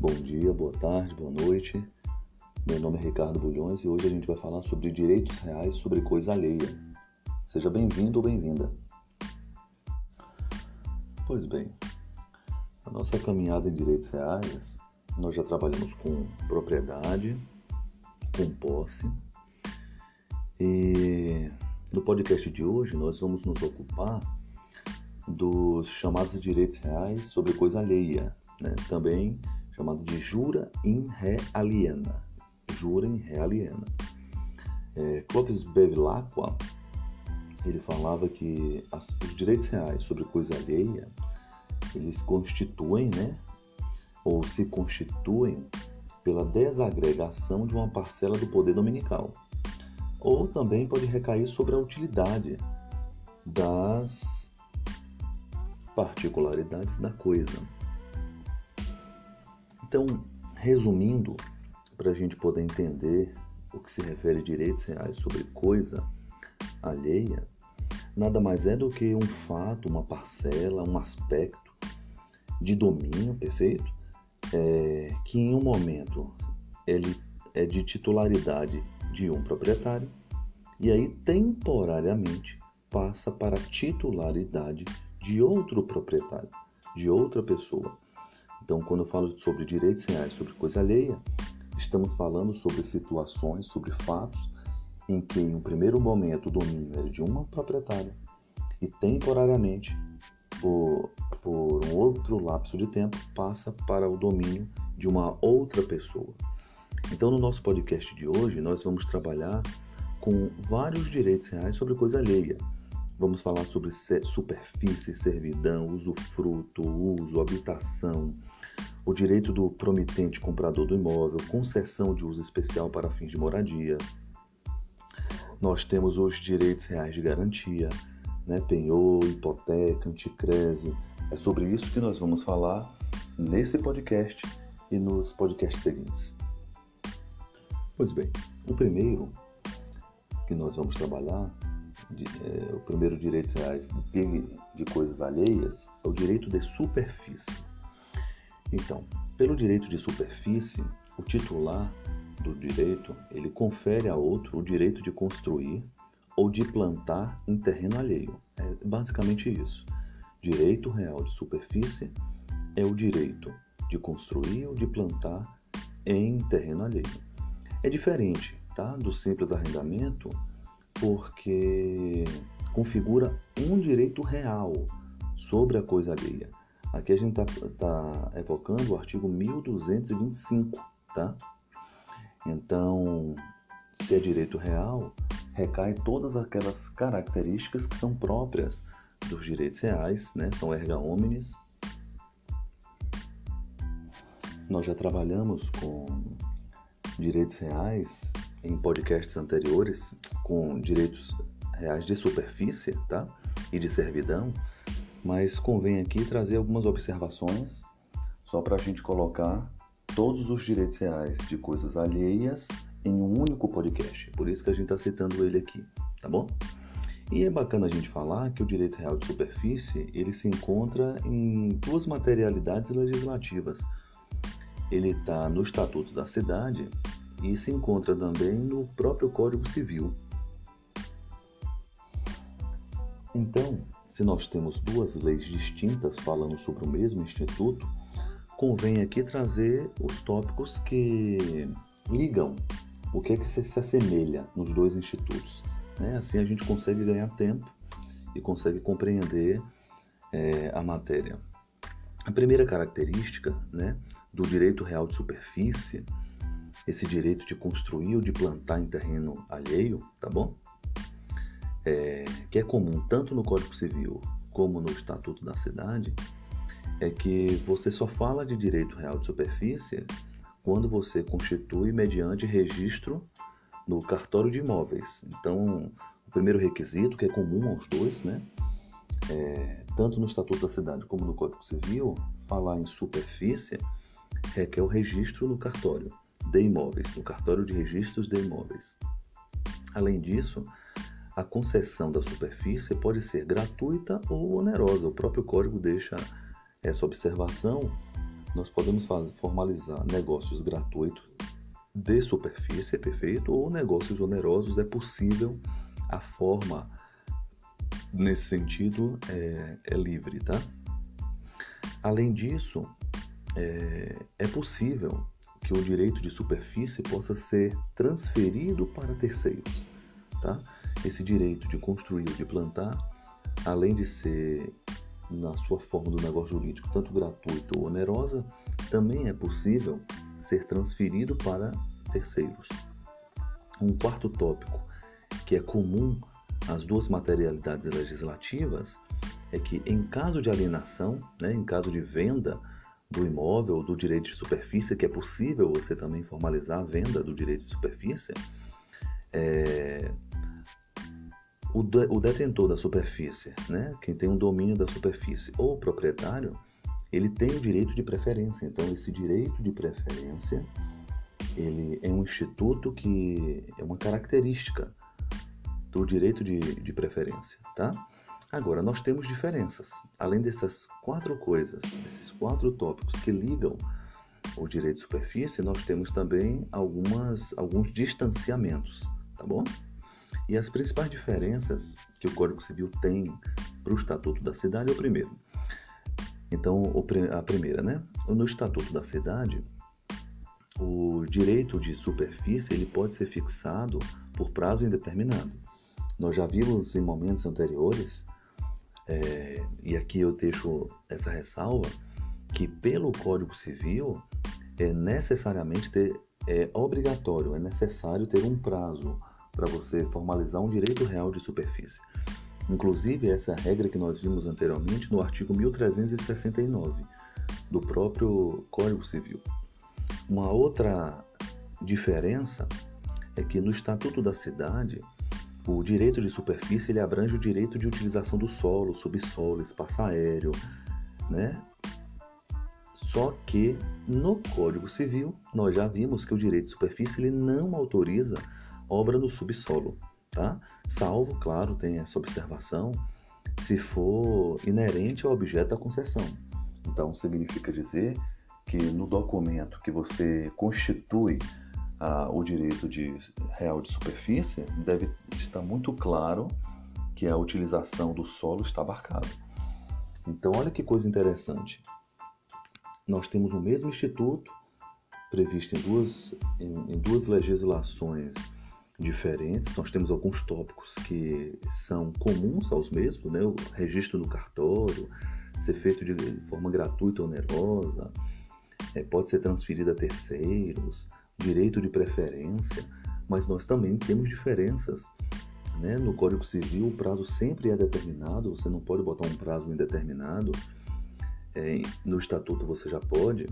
Bom dia, boa tarde, boa noite. Meu nome é Ricardo Bulhões e hoje a gente vai falar sobre direitos reais sobre coisa alheia. Seja bem-vindo ou bem-vinda. Pois bem, a nossa caminhada em direitos reais, nós já trabalhamos com propriedade, com posse e no podcast de hoje nós vamos nos ocupar dos chamados direitos reais sobre coisa alheia, né? também chamado de jura in re aliena. Jura in re aliena. É, Clovis Bevilacqua, ele falava que as, os direitos reais sobre coisa alheia, eles constituem, né, ou se constituem pela desagregação de uma parcela do poder dominical. Ou também pode recair sobre a utilidade das particularidades da coisa. Então, resumindo, para a gente poder entender o que se refere a direitos reais sobre coisa alheia, nada mais é do que um fato, uma parcela, um aspecto de domínio, perfeito? É, que em um momento ele é de titularidade de um proprietário e aí temporariamente passa para titularidade de outro proprietário, de outra pessoa. Então, quando eu falo sobre direitos reais, sobre coisa alheia, estamos falando sobre situações, sobre fatos em que, em um primeiro momento, o domínio era de uma proprietária e temporariamente, por, por um outro lapso de tempo, passa para o domínio de uma outra pessoa. Então, no nosso podcast de hoje, nós vamos trabalhar com vários direitos reais sobre coisa alheia. Vamos falar sobre superfície, servidão, usufruto, uso, habitação, o direito do promitente comprador do imóvel, concessão de uso especial para fins de moradia. Nós temos os direitos reais de garantia, né? penhor, hipoteca, anticrese. É sobre isso que nós vamos falar nesse podcast e nos podcasts seguintes. Pois bem, o primeiro que nós vamos trabalhar, de, é, o primeiro direitos reais de, de coisas alheias, é o direito de superfície. Então, pelo direito de superfície, o titular do direito, ele confere a outro o direito de construir ou de plantar em terreno alheio. É basicamente isso. Direito real de superfície é o direito de construir ou de plantar em terreno alheio. É diferente, tá, do simples arrendamento, porque configura um direito real sobre a coisa alheia. Aqui a gente está tá evocando o artigo 1225, tá? Então, se é direito real, recai todas aquelas características que são próprias dos direitos reais, né? São erga omnes. Nós já trabalhamos com direitos reais em podcasts anteriores, com direitos reais de superfície, tá? E de servidão mas convém aqui trazer algumas observações só para a gente colocar todos os direitos reais de coisas alheias em um único podcast. Por isso que a gente está citando ele aqui, tá bom? E é bacana a gente falar que o direito real de superfície ele se encontra em duas materialidades legislativas. Ele está no Estatuto da Cidade e se encontra também no próprio Código Civil. Então, se nós temos duas leis distintas falando sobre o mesmo instituto, convém aqui trazer os tópicos que ligam o que é que se, assemelha nos dois institutos. Né? Assim a gente consegue ganhar tempo e consegue compreender é, a matéria. A primeira característica né, do direito real de superfície, esse direito de construir ou de plantar em terreno alheio, tá bom? É, que é comum tanto no Código Civil como no Estatuto da Cidade, é que você só fala de direito real de superfície quando você constitui mediante registro no cartório de imóveis. Então, o primeiro requisito, que é comum aos dois, né? É, tanto no Estatuto da Cidade como no Código Civil, falar em superfície requer o registro no cartório de imóveis, no cartório de registros de imóveis. Além disso, a concessão da superfície pode ser gratuita ou onerosa. O próprio código deixa essa observação nós podemos formalizar negócios gratuitos de superfície, perfeito, ou negócios onerosos, é possível, a forma nesse sentido é, é livre, tá? Além disso, é, é possível que o direito de superfície possa ser transferido para terceiros, tá? Esse direito de construir de plantar, além de ser na sua forma do negócio jurídico tanto gratuito ou onerosa, também é possível ser transferido para terceiros. Um quarto tópico que é comum às duas materialidades legislativas é que, em caso de alienação, né, em caso de venda do imóvel do direito de superfície, que é possível você também formalizar a venda do direito de superfície, é, o, de, o, detentor da superfície, né, quem tem o um domínio da superfície, ou o proprietário, ele tem o direito de preferência. Então, esse direito de preferência ele é um instituto que é uma característica do direito de, de preferência, tá? Agora, nós temos diferenças. Além dessas quatro coisas, desses quatro tópicos que ligam o direito de superfície, nós temos também algumas, alguns distanciamentos, tá bom? E as principais diferenças que o Código Civil tem para o Estatuto da Cidade é o primeiro. Então, a primeira, né? No Estatuto da Cidade, o direito de superfície ele pode ser fixado por prazo indeterminado. Nós já vimos em momentos anteriores, é, e aqui eu deixo essa ressalva, que pelo Código Civil é necessariamente ter, é obrigatório, é necessário ter um prazo para você formalizar um direito real de superfície. Inclusive, essa regra que nós vimos anteriormente no artigo 1369 do próprio Código Civil. Uma outra diferença é que no Estatuto da Cidade, o direito de superfície ele abrange o direito de utilização do solo, subsolo, espaço aéreo, né? Só que no Código Civil nós já vimos que o direito de superfície ele não autoriza obra no subsolo, tá? Salvo, claro, tem essa observação, se for inerente ao objeto da concessão. Então significa dizer que no documento que você constitui ah, o direito de real de superfície, deve estar muito claro que a utilização do solo está abarcada. Então, olha que coisa interessante. Nós temos o mesmo instituto previsto em duas, em, em duas legislações diferentes. Nós temos alguns tópicos que são comuns aos mesmos, né? o registro no cartório, ser feito de forma gratuita ou onerosa, é, pode ser transferida a terceiros, direito de preferência, mas nós também temos diferenças. Né? No Código Civil, o prazo sempre é determinado, você não pode botar um prazo indeterminado. É, no Estatuto você já pode.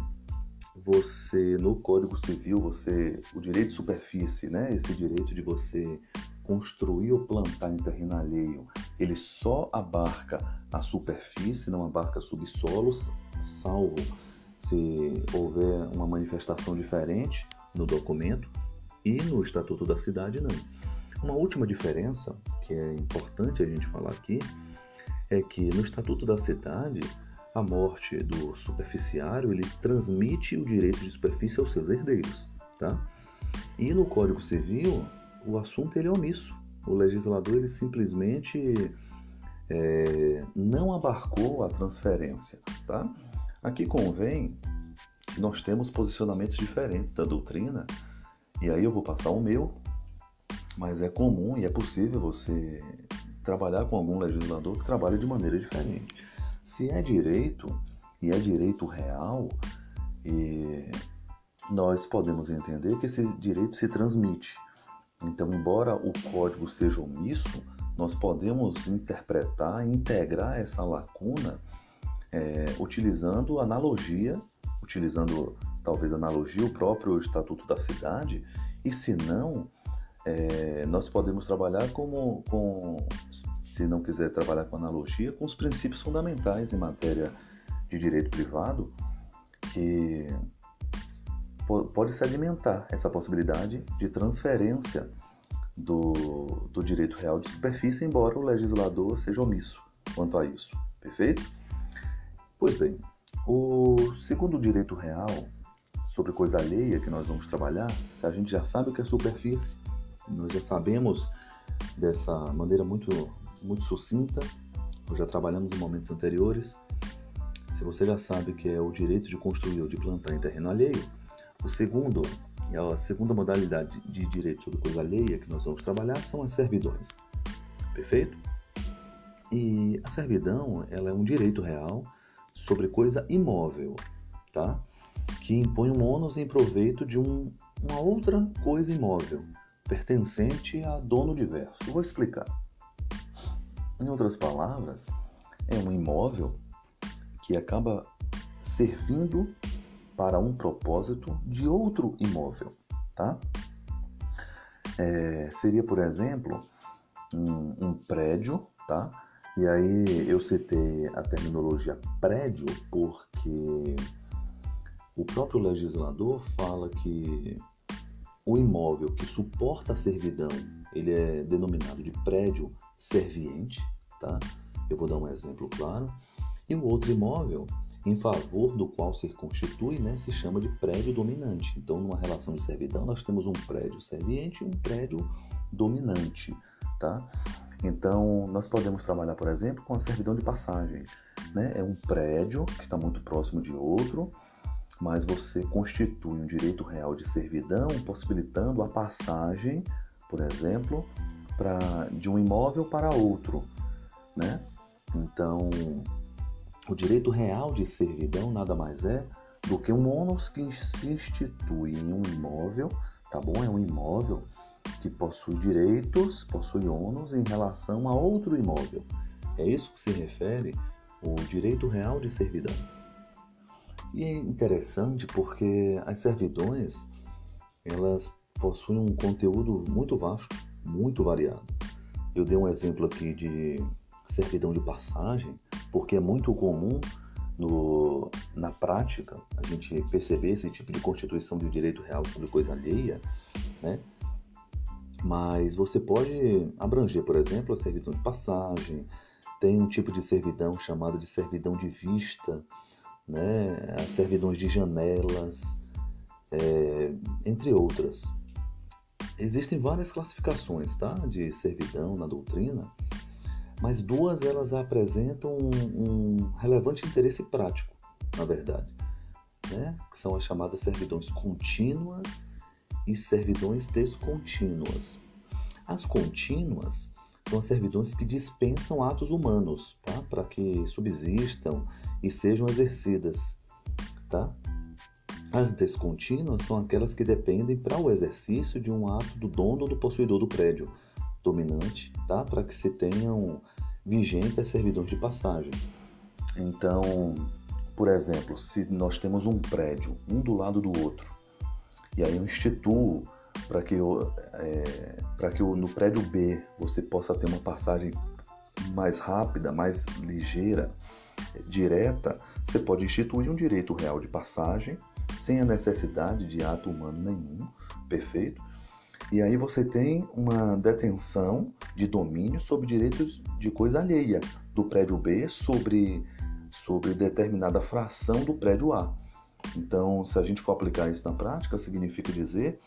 Você, no Código Civil, você, o direito de superfície, né? esse direito de você construir ou plantar em terreno alheio, ele só abarca a superfície, não abarca subsolos, salvo se houver uma manifestação diferente no documento e no Estatuto da Cidade não. Uma última diferença que é importante a gente falar aqui é que no Estatuto da Cidade a morte do superficiário ele transmite o direito de superfície aos seus herdeiros, tá? E no Código Civil o assunto ele é omisso. O legislador ele simplesmente é, não abarcou a transferência, tá? Aqui convém nós temos posicionamentos diferentes da doutrina, e aí eu vou passar o meu, mas é comum e é possível você trabalhar com algum legislador que trabalhe de maneira diferente. Se é direito, e é direito real, nós podemos entender que esse direito se transmite. Então, embora o código seja omisso, nós podemos interpretar, integrar essa lacuna é, utilizando analogia, utilizando talvez analogia o próprio Estatuto da Cidade, e se não, é, nós podemos trabalhar como, com, se não quiser trabalhar com analogia, com os princípios fundamentais em matéria de direito privado, que pode se alimentar essa possibilidade de transferência do, do direito real de superfície, embora o legislador seja omisso quanto a isso. Perfeito? Pois bem, O segundo direito real sobre coisa alheia que nós vamos trabalhar, se a gente já sabe o que é superfície, nós já sabemos dessa maneira muito, muito sucinta, já trabalhamos em momentos anteriores. Se você já sabe que é o direito de construir ou de plantar em terreno alheio, o segundo, a segunda modalidade de direito sobre coisa alheia que nós vamos trabalhar são as servidões. Perfeito? E a servidão, ela é um direito real sobre coisa imóvel, tá? Que impõe um ônus em proveito de um, uma outra coisa imóvel, pertencente a dono diverso. Vou explicar. Em outras palavras, é um imóvel que acaba servindo para um propósito de outro imóvel, tá? É, seria, por exemplo, um, um prédio, tá? E aí eu citei a terminologia prédio porque o próprio legislador fala que o imóvel que suporta a servidão, ele é denominado de prédio serviente, tá? Eu vou dar um exemplo claro. E o outro imóvel em favor do qual se constitui, né, se chama de prédio dominante. Então, numa relação de servidão, nós temos um prédio serviente e um prédio dominante, tá? Então, nós podemos trabalhar, por exemplo, com a servidão de passagem. Né? É um prédio que está muito próximo de outro, mas você constitui um direito real de servidão, possibilitando a passagem, por exemplo, pra, de um imóvel para outro. Né? Então, o direito real de servidão nada mais é do que um ônus que se institui em um imóvel, tá bom? É um imóvel que possui direitos, possui ônus em relação a outro imóvel. É isso que se refere o direito real de servidão. E é interessante porque as servidões, elas possuem um conteúdo muito vasto, muito variado. Eu dei um exemplo aqui de servidão de passagem, porque é muito comum no, na prática a gente perceber esse tipo de constituição de direito real sobre coisa alheia, né? Mas você pode abranger, por exemplo, a servidão de passagem, tem um tipo de servidão chamada de servidão de vista, né? as servidões de janelas, é, entre outras. Existem várias classificações tá? de servidão na doutrina, mas duas elas apresentam um, um relevante interesse prático, na verdade, né? que são as chamadas servidões contínuas e servidões descontínuas. As contínuas são as servidões que dispensam atos humanos, tá? Para que subsistam e sejam exercidas, tá? As descontínuas são aquelas que dependem para o exercício de um ato do dono ou do possuidor do prédio dominante, tá? Para que se tenham vigentes as servidões de passagem. Então, por exemplo, se nós temos um prédio, um do lado do outro, e aí eu instituo para que, eu, é, que eu, no prédio B você possa ter uma passagem mais rápida, mais ligeira, direta, você pode instituir um direito real de passagem sem a necessidade de ato humano nenhum, perfeito? E aí você tem uma detenção de domínio sobre direitos de coisa alheia do prédio B sobre, sobre determinada fração do prédio A. Então, se a gente for aplicar isso na prática, significa dizer,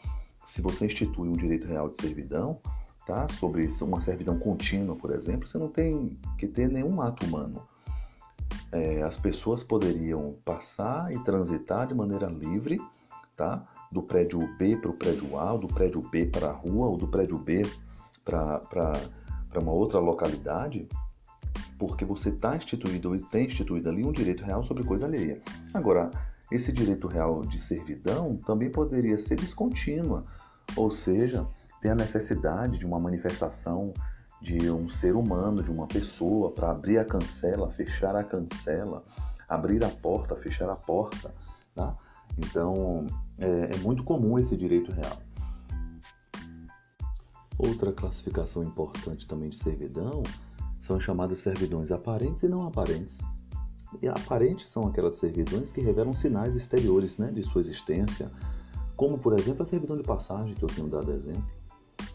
se você institui um direito real de servidão, tá? sobre uma servidão contínua, por exemplo, você não tem que ter nenhum ato humano. É, as pessoas poderiam passar e transitar de maneira livre, tá? do prédio B para o prédio A, ou do prédio B para a rua, ou do prédio B para uma outra localidade, porque você está instituído ou tem instituído ali um direito real sobre coisa alheia. Agora, esse direito real de servidão também poderia ser descontínua, ou seja, tem a necessidade de uma manifestação de um ser humano, de uma pessoa, para abrir a cancela, fechar a cancela, abrir a porta, fechar a porta. Tá? Então, é, é muito comum esse direito real. Outra classificação importante também de servidão são as chamadas servidões aparentes e não aparentes. E aparentes são aquelas servidões que revelam sinais exteriores né, de sua existência, como por exemplo a servidão de passagem que eu tenho dado exemplo.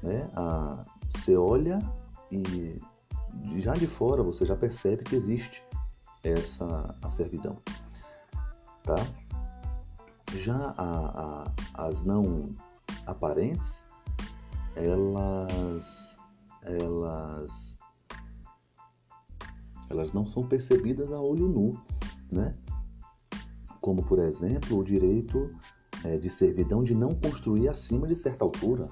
Né? A, você olha e já de fora você já percebe que existe essa a servidão. tá? Já a, a, as não aparentes, elas, elas, elas não são percebidas a olho nu, né? Como, por exemplo, o direito é, de servidão de não construir acima de certa altura.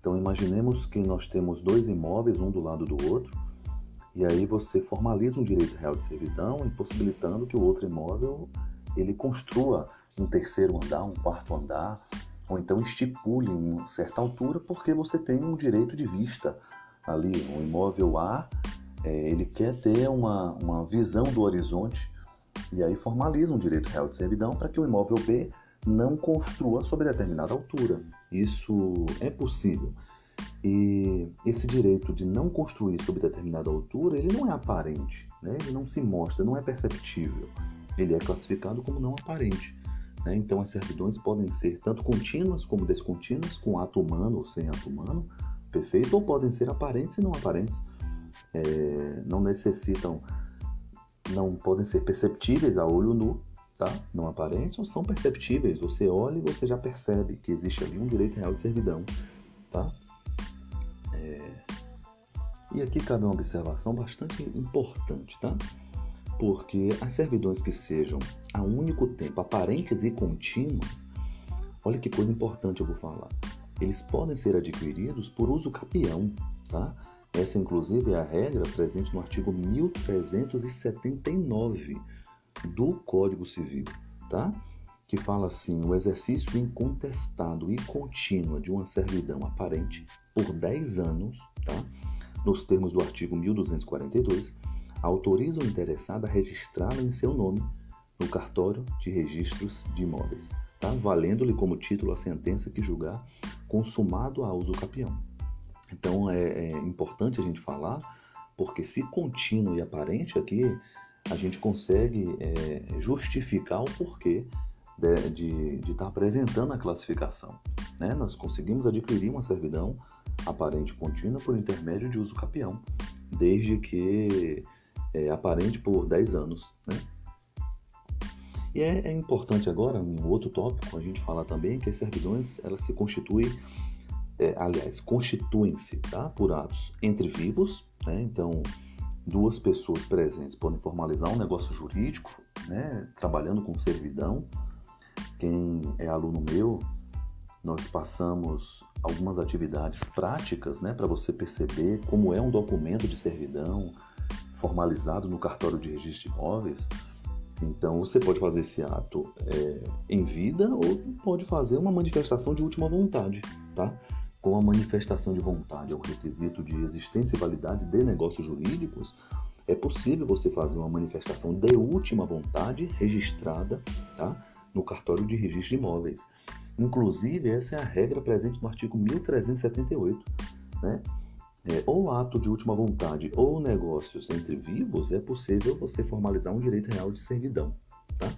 Então, imaginemos que nós temos dois imóveis, um do lado do outro, e aí você formaliza um direito real de servidão, impossibilitando que o outro imóvel ele construa um terceiro andar, um quarto andar, ou então estipule uma certa altura, porque você tem um direito de vista ali. O imóvel A, é, ele quer ter uma, uma visão do horizonte, e aí formaliza um direito real de servidão para que o imóvel B não construa sobre determinada altura. Isso é possível. E esse direito de não construir sobre determinada altura, ele não é aparente, né? ele não se mostra, não é perceptível. Ele é classificado como não aparente. Né? Então, as servidões podem ser tanto contínuas como descontínuas, com ato humano ou sem ato humano, perfeito, ou podem ser aparentes e não aparentes. É, não necessitam, não podem ser perceptíveis a olho nu, tá? não aparentes, ou são perceptíveis. Você olha e você já percebe que existe ali um direito real de servidão. Tá? É... E aqui cabe uma observação bastante importante, tá? Porque as servidões que sejam a único tempo aparentes e contínuas, olha que coisa importante eu vou falar. Eles podem ser adquiridos por uso capião, tá? Essa, inclusive, é a regra presente no artigo 1379 do Código Civil, tá? Que fala assim: o exercício incontestado e contínuo de uma servidão aparente por 10 anos, tá? Nos termos do artigo 1242, autoriza o interessado a registrá-la em seu nome no cartório de registros de imóveis, tá? valendo-lhe como título a sentença que julgar consumado a uso capião. Então é, é, importante a gente falar, porque se contínuo e aparente aqui, a gente consegue é, justificar o porquê de estar tá apresentando a classificação. Né? Nós conseguimos adquirir uma servidão aparente contínua por intermédio de uso capião, desde que é, aparente por 10 anos. Né? E é, é, importante agora, um outro tópico, a gente falar também que as servidões elas se constituem, é, aliás, constituem-se tá, por atos entre vivos, né? então duas pessoas presentes podem formalizar um negócio jurídico, né? trabalhando com servidão. Quem é aluno meu, nós passamos algumas atividades práticas né, para você perceber como é um documento de servidão formalizado no cartório de registro de imóveis então você pode fazer esse ato é, em vida ou pode fazer uma manifestação de última vontade, tá? Com a manifestação de vontade é o requisito de existência e validade de negócios jurídicos, é possível você fazer uma manifestação de última vontade registrada, tá? No cartório de registro de imóveis. Inclusive, essa é a regra presente no artigo 1378, né? é, ou ato de última vontade ou negócios entre vivos, é possível você formalizar um direito real de servidão. Tá?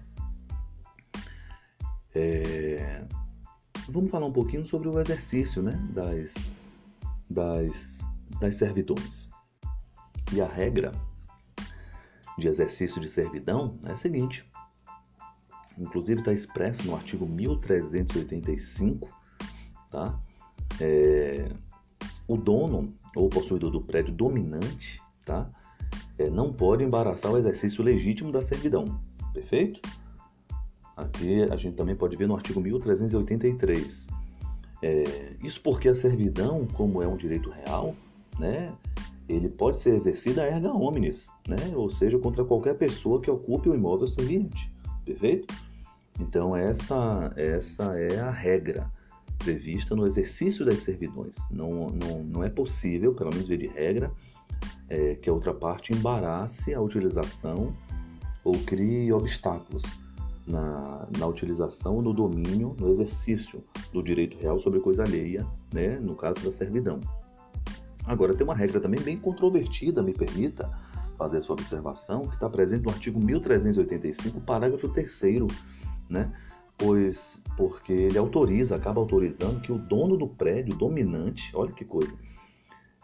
É, vamos falar um pouquinho sobre o exercício né, das, das, das servidões. E a regra de exercício de servidão é a seguinte: inclusive está expresso no artigo 1385, tá? É, o dono ou possuidor do prédio dominante, tá? É, não pode embaraçar o exercício legítimo da servidão, perfeito? Aqui a gente também pode ver no artigo 1383. É, isso porque a servidão, como é um direito real, né, ele pode ser exercido a erga omnes, né, ou seja, contra qualquer pessoa que ocupe o imóvel serviente, perfeito? Então essa, essa é a regra prevista no exercício das servidões. Não, não, não é possível, pelo menos de regra, é, que a outra parte embarace a utilização ou crie obstáculos na, na utilização, no domínio, no exercício do direito real sobre coisa alheia, né, no caso da servidão. Agora, tem uma regra também bem controvertida, me permita fazer essa observação, que está presente no artigo 1385, parágrafo 3 né, pois porque ele autoriza, acaba autorizando que o dono do prédio dominante, olha que coisa,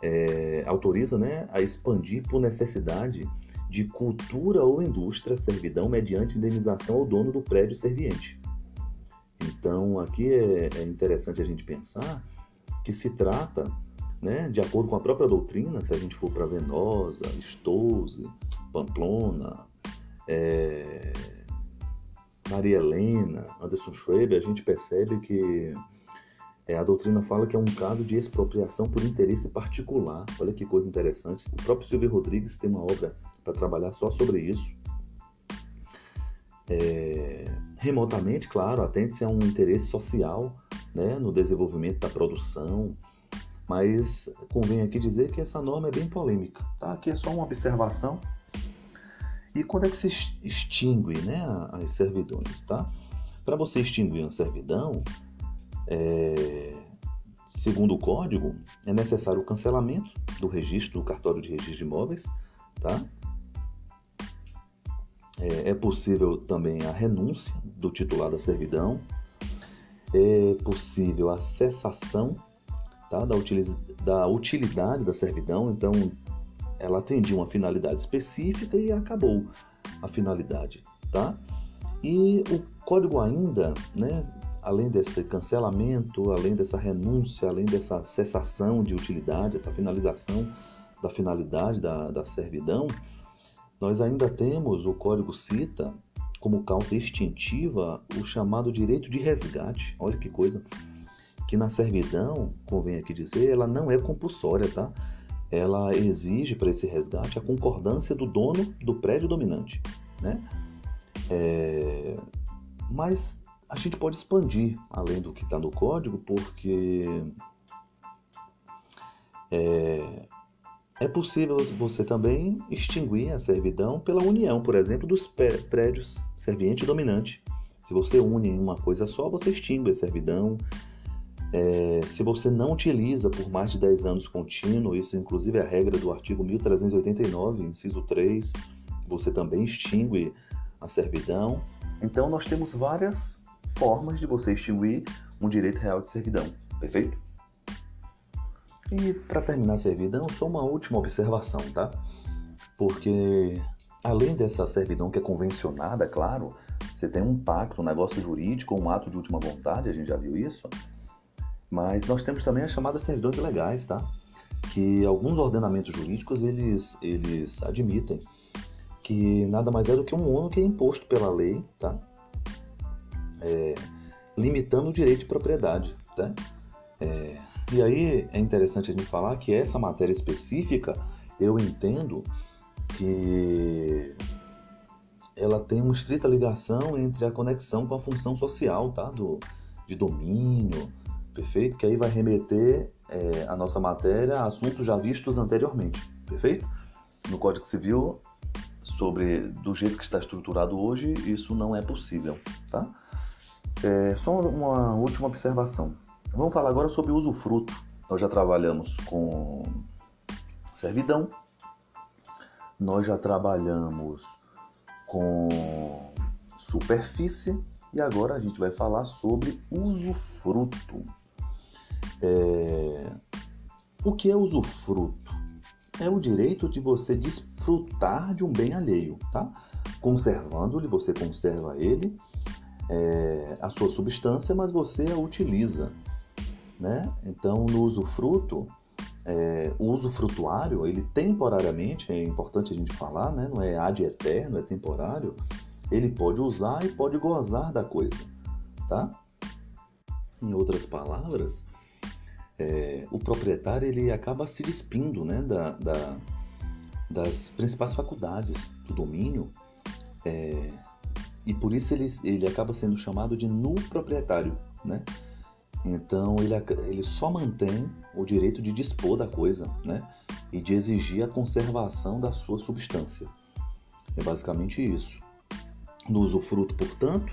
é, autoriza né, a expandir por necessidade de cultura ou indústria servidão mediante indenização ao dono do prédio serviente. Então, aqui é, é interessante a gente pensar que se trata, né, de acordo com a própria doutrina, se a gente for para Venosa, Stouze, Pamplona, é, Maria Helena, Anderson Schweber, a gente percebe que é, a doutrina fala que é um caso de expropriação por interesse particular. Olha que coisa interessante. O próprio Silvio Rodrigues tem uma obra para trabalhar só sobre isso. É, remotamente, claro, atende-se a um interesse social né, no desenvolvimento da produção, mas convém aqui dizer que essa norma é bem polêmica. Tá? Aqui é só uma observação. E quando é que se extingue né, as servidões? Tá? Para você extinguir uma servidão, é, segundo o código, é necessário o cancelamento do registro do cartório de registro de imóveis, tá? É, é possível também a renúncia do titular da servidão, é possível a cessação tá, da, da utilidade da servidão, então ela atendia uma finalidade específica e acabou a finalidade, tá? E o código ainda, né, além desse cancelamento, além dessa renúncia, além dessa cessação de utilidade, essa finalização da finalidade da, da servidão, nós ainda temos, o código cita como causa extintiva o chamado direito de resgate. Olha que coisa. Que na servidão, convém aqui dizer, ela não é compulsória, tá? Ela exige para esse resgate a concordância do dono do prédio dominante, né? É... Mas a gente pode expandir além do que está no código, porque é, é possível você também extinguir a servidão pela união, por exemplo, dos prédios serviente e dominante. Se você une em uma coisa só, você extingue a servidão. É, se você não utiliza por mais de 10 anos contínuo, isso inclusive é a regra do artigo 1389, inciso 3, você também extingue a servidão. Então nós temos várias formas de você extinguir um direito real de servidão, perfeito? E para terminar a servidão, só uma última observação, tá? Porque além dessa servidão que é convencionada, claro, você tem um pacto, um negócio jurídico, um ato de última vontade, a gente já viu isso. Mas nós temos também as chamadas servidões legais, tá? Que alguns ordenamentos jurídicos eles, eles admitem que nada mais é do que um ônus que é imposto pela lei, tá? É, limitando o direito de propriedade, tá? É, e aí é interessante a gente falar que essa matéria específica, eu entendo que ela tem uma estrita ligação entre a conexão com a função social, tá? Do, de domínio, perfeito? Que aí vai remeter é, a nossa matéria a assuntos já vistos anteriormente, perfeito? No Código Civil, sobre do jeito que está estruturado hoje, isso não é possível, tá? É, só uma última observação. Vamos falar agora sobre usufruto. Nós já trabalhamos com servidão, nós já trabalhamos com superfície e agora a gente vai falar sobre usufruto. É... O que é usufruto? É o direito de você desfrutar de um bem alheio, tá? Conservando-lhe, você conserva ele, é, a sua substância, mas você a utiliza né? Então, no usufruto, é, o usufrutuário, ele temporariamente, é importante a gente falar, né? não é ad eterno, é temporário, ele pode usar e pode gozar da coisa, tá? Em outras palavras, é, o proprietário ele acaba se despindo né, da, da, das principais faculdades do domínio é, e por isso ele, ele acaba sendo chamado de nu proprietário, né? Então ele, ele só mantém o direito de dispor da coisa, né? E de exigir a conservação da sua substância. É basicamente isso. No usufruto, portanto,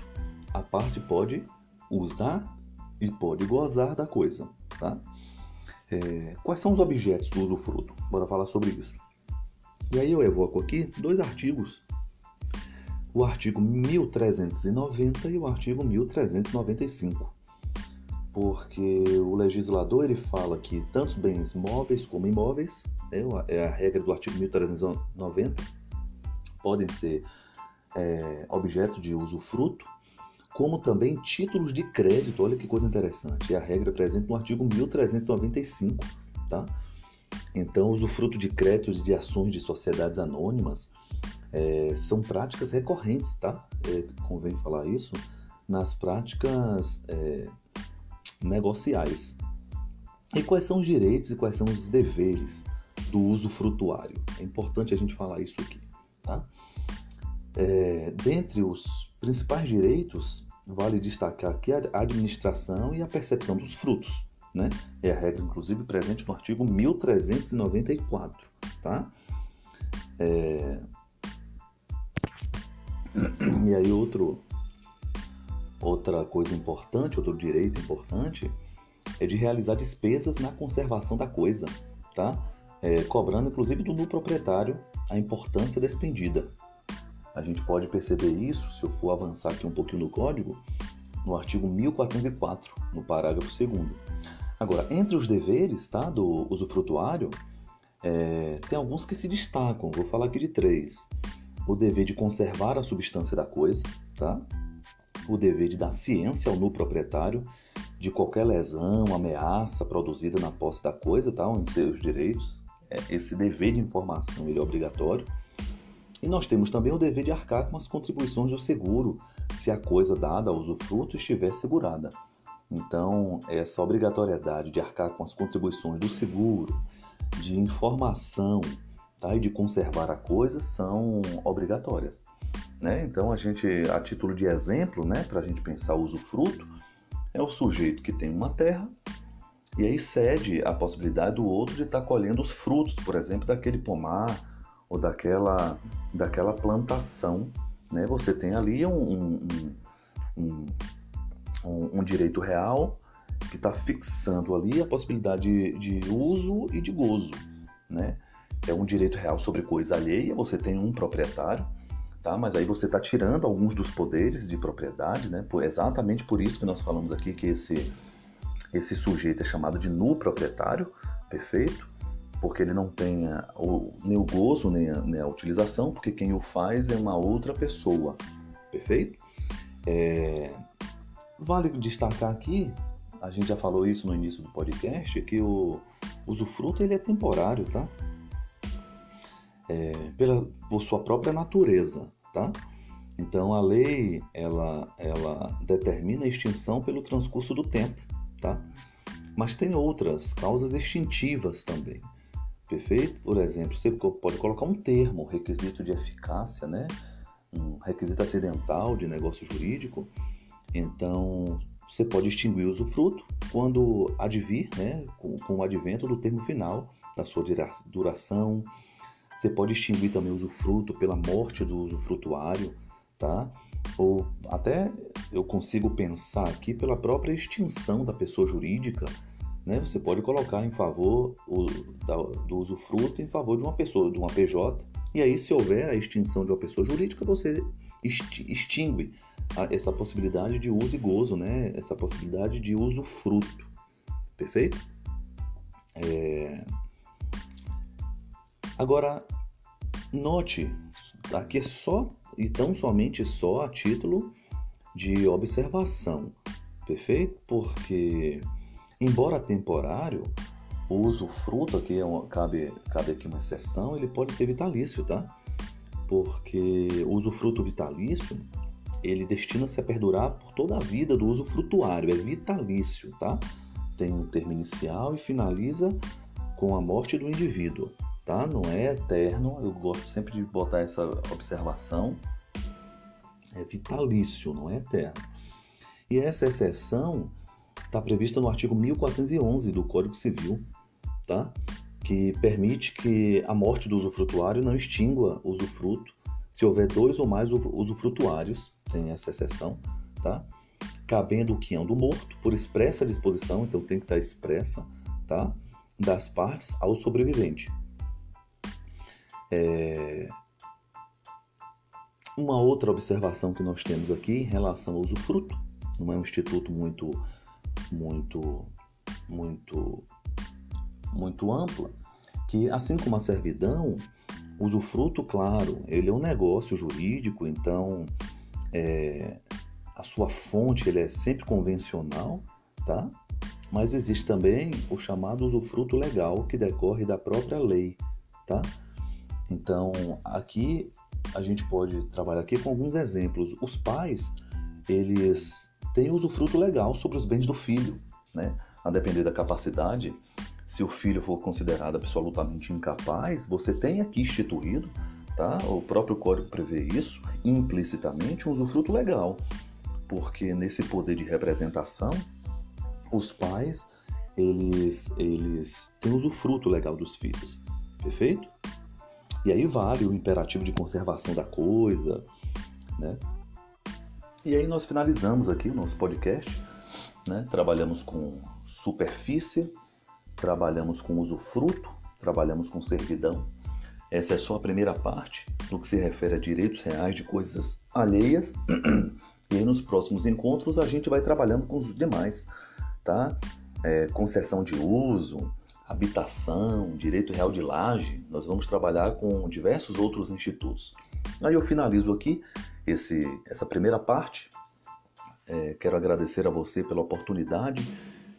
a parte pode usar e pode gozar da coisa, tá? É, quais são os objetos do usufruto? Bora falar sobre isso. E aí eu evoco aqui dois artigos. O artigo 1390 e o artigo 1395. Porque o legislador ele fala que tanto bens móveis como imóveis, né, é a regra do artigo 1390, podem ser é, objeto de usufruto, como também títulos de crédito. Olha que coisa interessante, é a regra presente no artigo 1395, tá? Então, usufruto de créditos de ações de sociedades anônimas é, são práticas recorrentes, tá? É, convém falar isso nas práticas é, negociais. E quais são os direitos e quais são os deveres do uso frutuário? É importante a gente falar isso aqui. Tá? É, dentre os principais direitos, vale destacar aqui a administração e a percepção dos frutos. Né? É a regra, inclusive, presente no artigo 1394. Tá? É... E aí outro, Outra coisa importante, outro direito importante, é de realizar despesas na conservação da coisa, tá? É, cobrando inclusive do nu proprietário a importância despendida. A gente pode perceber isso, se eu for avançar aqui um pouquinho no código, no artigo 1404, no parágrafo 2 Agora, entre os deveres tá, do usufrutuário, é, tem alguns que se destacam, vou falar aqui de três. O dever de conservar a substância da coisa, tá? O dever de dar ciência ao nu proprietário de qualquer lesão, ameaça produzida na posse da coisa, tá? em seus direitos. É, esse dever de informação ele é obrigatório. E nós temos também o dever de arcar com as contribuições do seguro, se a coisa dada ao usufruto estiver segurada. Então, essa obrigatoriedade de arcar com as contribuições do seguro, de informação tá? e de conservar a coisa são obrigatórias. Né? Então, a gente, a título de exemplo, né, para a gente pensar o usufruto, é o sujeito que tem uma terra e aí cede a possibilidade do outro de estar tá colhendo os frutos, por exemplo, daquele pomar ou daquela, daquela plantação. Né? Você tem ali um, um, um, um, direito real que está fixando ali a possibilidade de, de uso e de gozo. Né? É um direito real sobre coisa alheia, você tem um proprietário tá? Mas aí você está tirando alguns dos poderes de propriedade, né? Por, exatamente por isso que nós falamos aqui que esse, esse sujeito é chamado de nu proprietário, perfeito? Porque ele não tem o, nem o gozo, nem a, nem a, utilização, porque quem o faz é uma outra pessoa, perfeito? É, vale destacar aqui, a gente já falou isso no início do podcast, que o usufruto ele é temporário, tá? É, pela, por sua própria natureza tá? Então a lei ela, ela determina a extinção pelo transcurso do tempo, tá? Mas tem outras causas extintivas também. Perfeito? Por exemplo, você pode colocar um termo, requisito de eficácia, né? Um requisito acidental de negócio jurídico. Então, você pode extinguir o usufruto quando advir, né, com, com o advento do termo final da sua duração, você pode extinguir também o usufruto pela morte do usufrutuário, tá? Ou até eu consigo pensar aqui pela própria extinção da pessoa jurídica, né? Você pode colocar em favor o, da, do usufruto em favor de uma pessoa, de uma PJ. E aí, se houver a extinção de uma pessoa jurídica, você extingue essa possibilidade de uso e gozo, né? Essa possibilidade de usufruto. Perfeito? É... Agora, note, aqui é só e tão somente só a título de observação, perfeito? Porque, embora temporário, o usufruto, aqui é uma, cabe, cabe aqui uma exceção, ele pode ser vitalício, tá? Porque o usufruto vitalício, ele destina-se a perdurar por toda a vida do usufrutuário, é vitalício, tá? Tem um termo inicial e finaliza com a morte do indivíduo tá? Não é eterno, eu gosto sempre de botar essa observação. É vitalício, não é eterno. E essa exceção está prevista no artigo 1411 do Código Civil, tá? Que permite que a morte do usufrutuário não extingua o usufruto se houver dois ou mais usufrutuários, tem essa exceção, tá? Cabendo o quião do morto por expressa disposição, então tem que estar expressa, tá? Das partes ao sobrevivente. É... Uma outra observação que nós temos aqui em relação ao usufruto, não é um instituto muito muito, muito, muito ampla, que assim como a servidão, usufruto, claro, ele é um negócio jurídico, então é, a sua fonte ele é sempre convencional, tá? Mas existe também o chamado usufruto legal que decorre da própria lei, tá? Então, aqui a gente pode trabalhar aqui com alguns exemplos. Os pais, eles têm usufruto legal sobre os bens do filho, né? A depender da capacidade, se o filho for considerado absolutamente incapaz, você tem aqui instituído, tá? O próprio código prevê isso, implicitamente, um usufruto legal. Porque nesse poder de representação, os pais, eles, eles têm usufruto legal dos filhos, perfeito? E aí vale o imperativo de conservação da coisa, né? E aí nós finalizamos aqui o nosso podcast, né? Trabalhamos com superfície, trabalhamos com usufruto, trabalhamos com servidão. Essa é só a primeira parte no que se refere a direitos reais de coisas alheias. E nos próximos encontros a gente vai trabalhando com os demais, tá? É, concessão de uso, habitação, direito real de laje, nós vamos trabalhar com diversos outros institutos. Aí eu finalizo aqui esse, essa primeira parte. É, quero agradecer a você pela oportunidade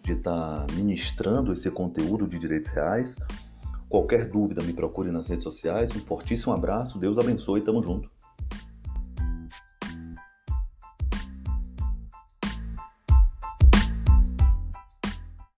de estar ministrando esse conteúdo de direitos reais. Qualquer dúvida, me procure nas redes sociais. Um fortíssimo abraço, Deus abençoe, tamo junto.